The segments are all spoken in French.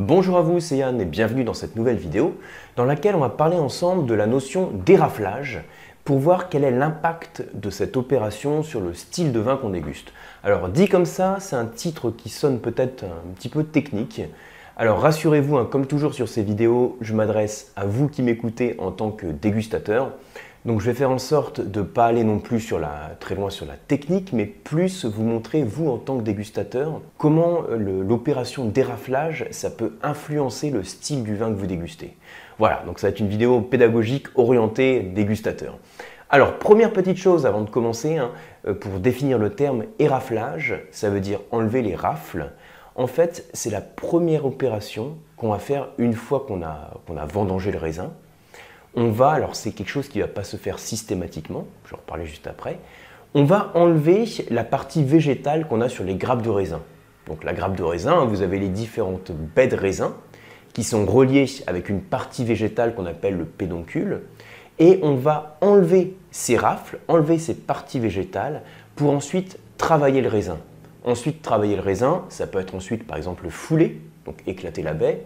Bonjour à vous, c'est Yann et bienvenue dans cette nouvelle vidéo dans laquelle on va parler ensemble de la notion d'éraflage pour voir quel est l'impact de cette opération sur le style de vin qu'on déguste. Alors dit comme ça, c'est un titre qui sonne peut-être un petit peu technique. Alors rassurez-vous, hein, comme toujours sur ces vidéos, je m'adresse à vous qui m'écoutez en tant que dégustateur. Donc je vais faire en sorte de ne pas aller non plus très loin sur la technique, mais plus vous montrer, vous en tant que dégustateur, comment euh, l'opération d'éraflage, ça peut influencer le style du vin que vous dégustez. Voilà, donc ça va être une vidéo pédagogique orientée dégustateur. Alors, première petite chose avant de commencer, hein, euh, pour définir le terme éraflage, ça veut dire enlever les rafles. En fait, c'est la première opération qu'on va faire une fois qu'on a, vendangé le raisin on va, alors c'est quelque chose qui ne va pas se faire systématiquement, je vais en reparler juste après, on va enlever la partie végétale qu'on a sur les grappes de raisin. Donc la grappe de raisin, vous avez les différentes baies de raisin qui sont reliées avec une partie végétale qu'on appelle le pédoncule, et on va enlever ces rafles, enlever ces parties végétales pour ensuite travailler le raisin. Ensuite, travailler le raisin, ça peut être ensuite par exemple fouler, donc éclater la baie,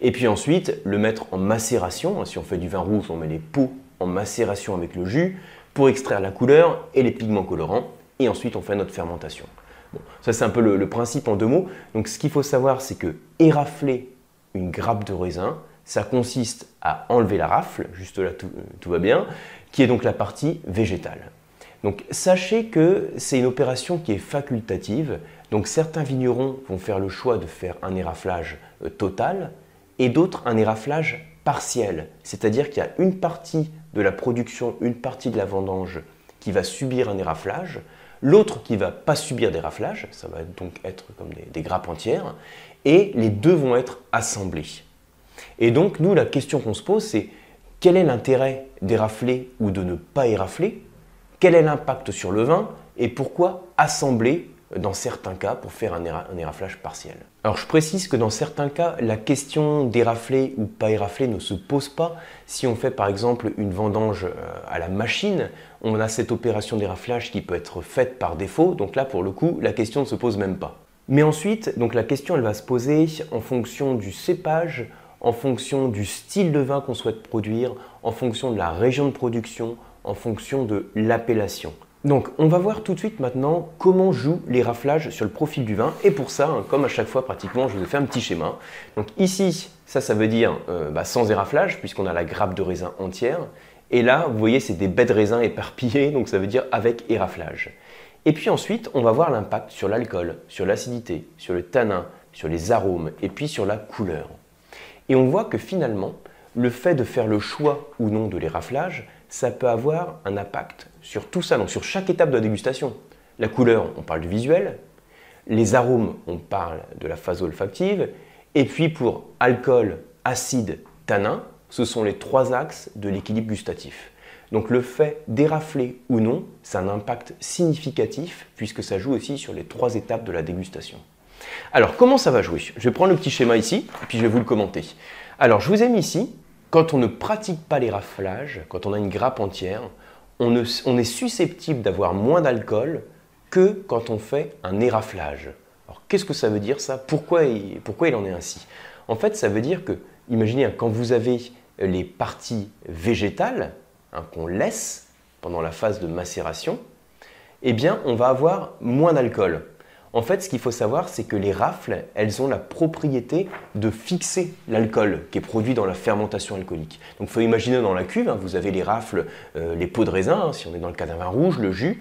et puis ensuite, le mettre en macération. Si on fait du vin rouge, on met les pots en macération avec le jus pour extraire la couleur et les pigments colorants. Et ensuite, on fait notre fermentation. Bon, ça, c'est un peu le, principe en deux mots. Donc, ce qu'il faut savoir, c'est que érafler une grappe de raisin, ça consiste à enlever la rafle, juste là tout, tout, va bien, qui est donc la partie végétale. Donc sachez que c'est une opération qui est facultative, donc certains vignerons vont faire le choix de faire un éraflage euh, total, et d'autres un éraflage partiel, c'est-à-dire qu'il y a une partie de la production, une partie de la vendange qui va subir un éraflage, l'autre qui va pas subir d'éraflage, ça va donc être comme des, grappes entières, et les deux vont être assemblés. Et donc nous, la question qu'on se pose, c'est quel est l'intérêt d'érafler ou de ne pas érafler Quel est l'impact sur le vin Et pourquoi assembler dans certains cas pour faire un, éraflage partiel? Alors je précise que dans certains cas, la question d'érafler ou pas érafler ne se pose pas. Si on fait par exemple une vendange euh, à la machine, on a cette opération d'éraflage qui peut être faite par défaut, donc là pour le coup, la question ne se pose même pas. Mais ensuite, donc la question elle va se poser en fonction du cépage, en fonction du style de vin qu'on souhaite produire, en fonction de la région de production, en fonction de l'appellation. Donc on va voir tout de suite maintenant comment jouent les raflages sur le profil du vin. Et pour ça, hein, comme à chaque fois pratiquement, je vous ai fait un petit schéma. Donc ici, ça, ça veut dire euh, bah, sans éraflage, puisqu'on a la grappe de raisin entière. Et là, vous voyez, c'est des baies de raisin éparpillées, donc ça veut dire avec éraflage. Et puis ensuite, on va voir l'impact sur l'alcool, sur l'acidité, sur le tanin, sur les arômes, et puis sur la couleur. Et on voit que finalement, le fait de faire le choix ou non de l'éraflage, ça peut avoir un impact sur tout ça, donc sur chaque étape de la dégustation. La couleur, on parle du visuel. Les arômes, on parle de la phase olfactive. Et puis pour alcool, acide, tanin, ce sont les trois axes de l'équilibre gustatif. Donc le fait d'érafler ou non, c'est un impact significatif puisque ça joue aussi sur les trois étapes de la dégustation. Alors comment ça va jouer? Je vais prendre le petit schéma ici et puis je vais vous le commenter. Alors je vous ai mis ici quand on ne pratique pas les raflages, quand on a une grappe entière, on, est susceptible d'avoir moins d'alcool que quand on fait un éraflage. Alors qu'est-ce que ça veut dire ça? Pourquoi il, en est ainsi? En fait, ça veut dire que, imaginez, quand vous avez les parties végétales hein, qu'on laisse pendant la phase de macération, eh bien, on va avoir moins d'alcool. En fait, ce qu'il faut savoir, c'est que les rafles, elles ont la propriété de fixer l'alcool qui est produit dans la fermentation alcoolique. Donc, il faut imaginer dans la cuve, hein, vous avez les rafles, euh, les pots de raisin, hein, si on est dans le cas rouge, le jus.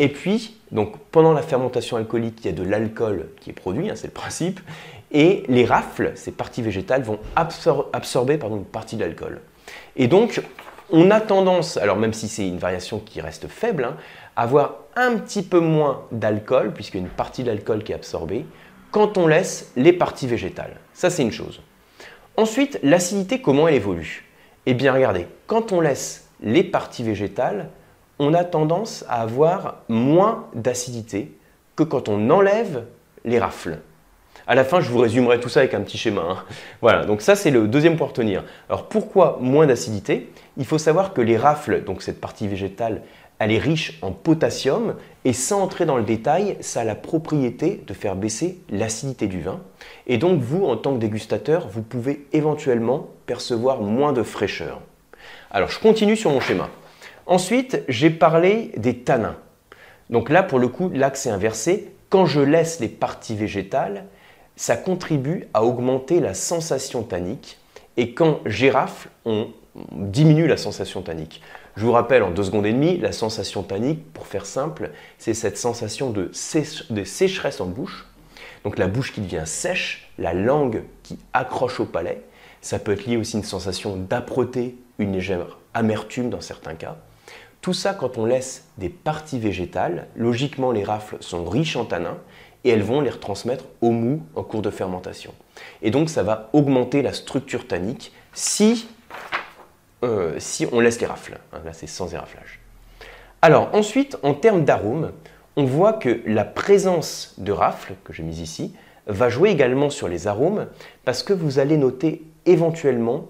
Et puis, donc, pendant la fermentation alcoolique, il y a de l'alcool qui est produit, hein, c'est le principe. Et les rafles, ces parties végétales, vont absorber une partie de l'alcool. Et donc, on a tendance, alors même si c'est une variation qui reste faible, hein, à avoir un petit peu moins d'alcool, puisqu'il y a une partie de l'alcool qui est absorbée, quand on laisse les parties végétales. Ça, c'est une chose. Ensuite, l'acidité, comment elle évolue? Eh bien, regardez, quand on laisse les parties végétales, on a tendance à avoir moins d'acidité que quand on enlève les rafles. À la fin, je vous résumerai tout ça avec un petit schéma. Hein. Voilà, donc ça c'est le deuxième point à retenir. Alors pourquoi moins d'acidité? Il faut savoir que les rafles, donc cette partie végétale, elle est riche en potassium et sans entrer dans le détail, ça a la propriété de faire baisser l'acidité du vin. Et donc vous, en tant que dégustateur, vous pouvez éventuellement percevoir moins de fraîcheur. Alors je continue sur mon schéma. Ensuite, j'ai parlé des tanins. Donc là, pour le coup, l'axe est inversé. Quand je laisse les parties végétales, ça contribue à augmenter la sensation tannique. Et quand j'érafle, on diminue la sensation tannique. Je vous rappelle en deux secondes et demie, la sensation tannique, pour faire simple, c'est cette sensation de, sécheresse en bouche. Donc la bouche qui devient sèche, la langue qui accroche au palais. Ça peut être lié aussi à une sensation d'âpreté, une légère amertume dans certains cas. Tout ça, quand on laisse des parties végétales, logiquement les rafles sont riches en tanins et elles vont les retransmettre au mou en cours de fermentation. Et donc ça va augmenter la structure tannique si, euh, on laisse les rafles. Hein, là c'est sans éraflage. Alors ensuite, en termes d'arômes, on voit que la présence de rafles, que j'ai mis ici, va jouer également sur les arômes parce que vous allez noter éventuellement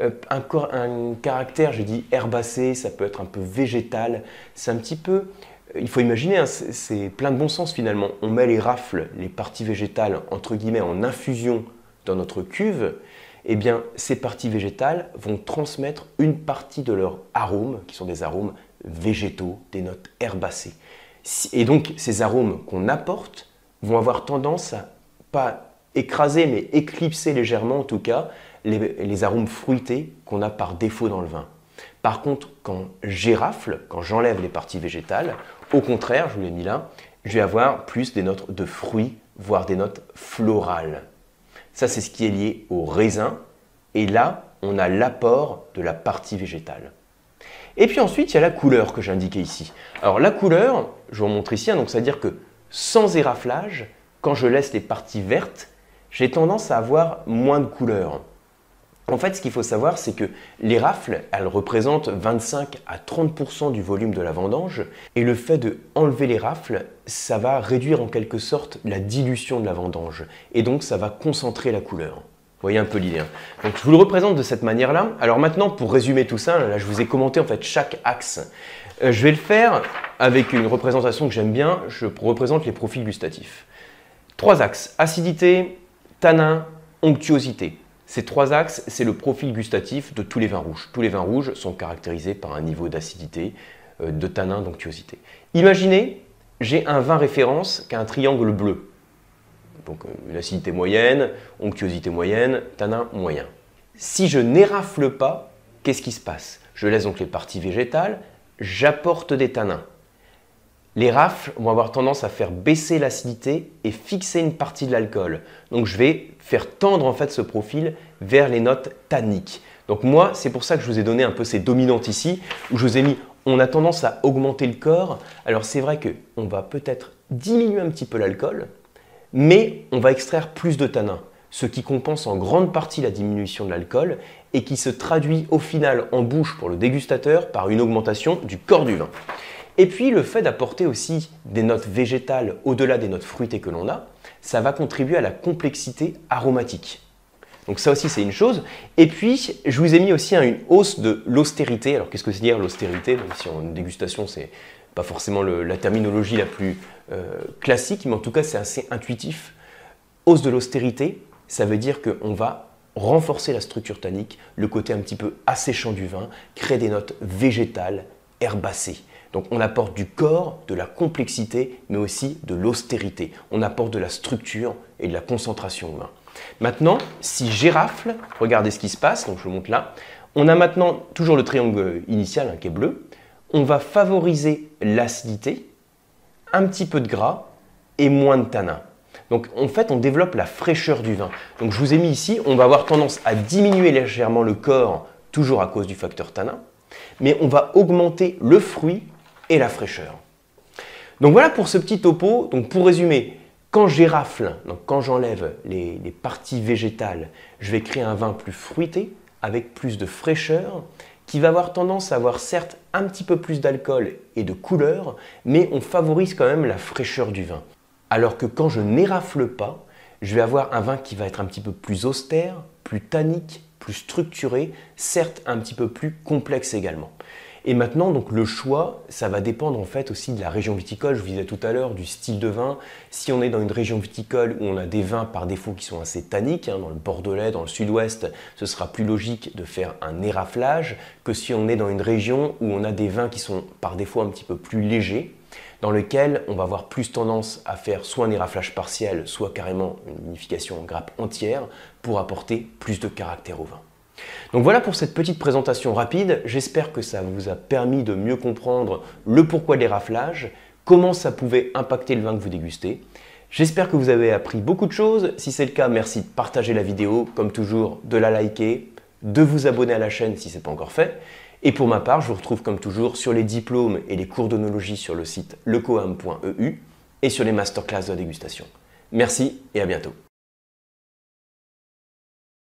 euh, un, un, caractère, j'ai dit herbacé, ça peut être un peu végétal. C'est un petit peu, il faut imaginer, hein, c'est plein de bon sens finalement. On met les rafles, les parties végétales, entre guillemets, en infusion dans notre cuve. Eh bien, ces parties végétales vont transmettre une partie de leurs arômes, qui sont des arômes végétaux, des notes herbacées. Et donc, ces arômes qu'on apporte vont avoir tendance à pas écraser, mais éclipser légèrement en tout cas, les, arômes fruités qu'on a par défaut dans le vin. Par contre, quand j'érafle, quand j'enlève les parties végétales, au contraire, je vous l'ai mis là, je vais avoir plus des notes de fruits, voire des notes florales. Ça, c'est ce qui est lié au raisin. Et là, on a l'apport de la partie végétale. Et puis ensuite, il y a la couleur que j'ai indiquée ici. Alors la couleur, je vous montre ici, hein, donc c'est-à-dire que sans éraflage, quand je laisse les parties vertes, j'ai tendance à avoir moins de couleur. En fait, ce qu'il faut savoir, c'est que les rafles, elles représentent 25 à 30% du volume de la vendange, et le fait de enlever les rafles, ça va réduire en quelque sorte la dilution de la vendange, et donc ça va concentrer la couleur. Vous voyez un peu l'idée. Hein. donc je vous le représente de cette manière-là. Alors maintenant, pour résumer tout ça, là je vous ai commenté en fait chaque axe. Euh, je vais le faire avec une représentation que j'aime bien. Je représente les profils gustatifs. Trois axes acidité, tanin, onctuosité. Ces trois axes, c'est le profil gustatif de tous les vins rouges. Tous les vins rouges sont caractérisés par un niveau d'acidité, euh, de tanin, d'onctuosité. Imaginez, j'ai un vin référence qui a un triangle bleu. Donc euh, une acidité moyenne, onctuosité moyenne, tanin moyen. Si je n'érafle pas, qu'est-ce qui se passe? Je laisse donc les parties végétales, j'apporte des tanins. Les rafles vont avoir tendance à faire baisser l'acidité et fixer une partie de l'alcool. Donc je vais faire tendre en fait ce profil vers les notes tanniques. Donc moi, c'est pour ça que je vous ai donné un peu ces dominantes ici, où je vous ai mis, on a tendance à augmenter le corps. Alors c'est vrai qu'on va peut-être diminuer un petit peu l'alcool, mais on va extraire plus de tanins, ce qui compense en grande partie la diminution de l'alcool et qui se traduit au final en bouche pour le dégustateur par une augmentation du corps du vin. Et puis le fait d'apporter aussi des notes végétales au-delà des notes fruitées que l'on a, ça va contribuer à la complexité aromatique. Donc ça aussi c'est une chose. Et puis je vous ai mis aussi une hausse de l'austérité. Alors qu'est-ce que c'est dire l'austérité? Même si en dégustation c'est pas forcément la terminologie la plus euh, classique, mais en tout cas c'est assez intuitif. Hausse de l'austérité, ça veut dire qu'on va renforcer la structure tannique, le côté un petit peu asséchant du vin, créer des notes végétales, herbacées. Donc on apporte du corps, de la complexité, mais aussi de l'austérité. On apporte de la structure et de la concentration humaine. Maintenant, si j'érafle, regardez ce qui se passe, donc je vous montre là. On a maintenant toujours le triangle initial hein, qui est bleu. On va favoriser l'acidité, un petit peu de gras et moins de tanin. Donc en fait, on développe la fraîcheur du vin. Donc je vous ai mis ici, on va avoir tendance à diminuer légèrement le corps, toujours à cause du facteur tanin, mais on va augmenter le fruit et la fraîcheur. Donc voilà pour ce petit topo. Donc pour résumer, quand j'érafle, donc quand j'enlève les, les, parties végétales, je vais créer un vin plus fruité, avec plus de fraîcheur, qui va avoir tendance à avoir certes un petit peu plus d'alcool et de couleur, mais on favorise quand même la fraîcheur du vin. Alors que quand je n'érafle pas, je vais avoir un vin qui va être un petit peu plus austère, plus tannique, plus structuré, certes un petit peu plus complexe également. Et maintenant, donc le choix, ça va dépendre en fait aussi de la région viticole. Je vous disais tout à l'heure du style de vin. Si on est dans une région viticole où on a des vins par défaut qui sont assez tanniques, hein, dans le Bordelais, dans le Sud-Ouest, ce sera plus logique de faire un éraflage que si on est dans une région où on a des vins qui sont par défaut un petit peu plus légers dans lequel on va avoir plus tendance à faire soit un éraflage partiel, soit carrément une unification en grappe entière pour apporter plus de caractère au vin. Donc voilà pour cette petite présentation rapide. J'espère que ça vous a permis de mieux comprendre le pourquoi des raflages, comment ça pouvait impacter le vin que vous dégustez. J'espère que vous avez appris beaucoup de choses. Si c'est le cas, merci de partager la vidéo, comme toujours, de la liker, de vous abonner à la chaîne si ce n'est pas encore fait. Et pour ma part, je vous retrouve comme toujours sur les diplômes et les cours d'onologie sur le site lecoam.eu et sur les masterclass de dégustation. Merci et à bientôt.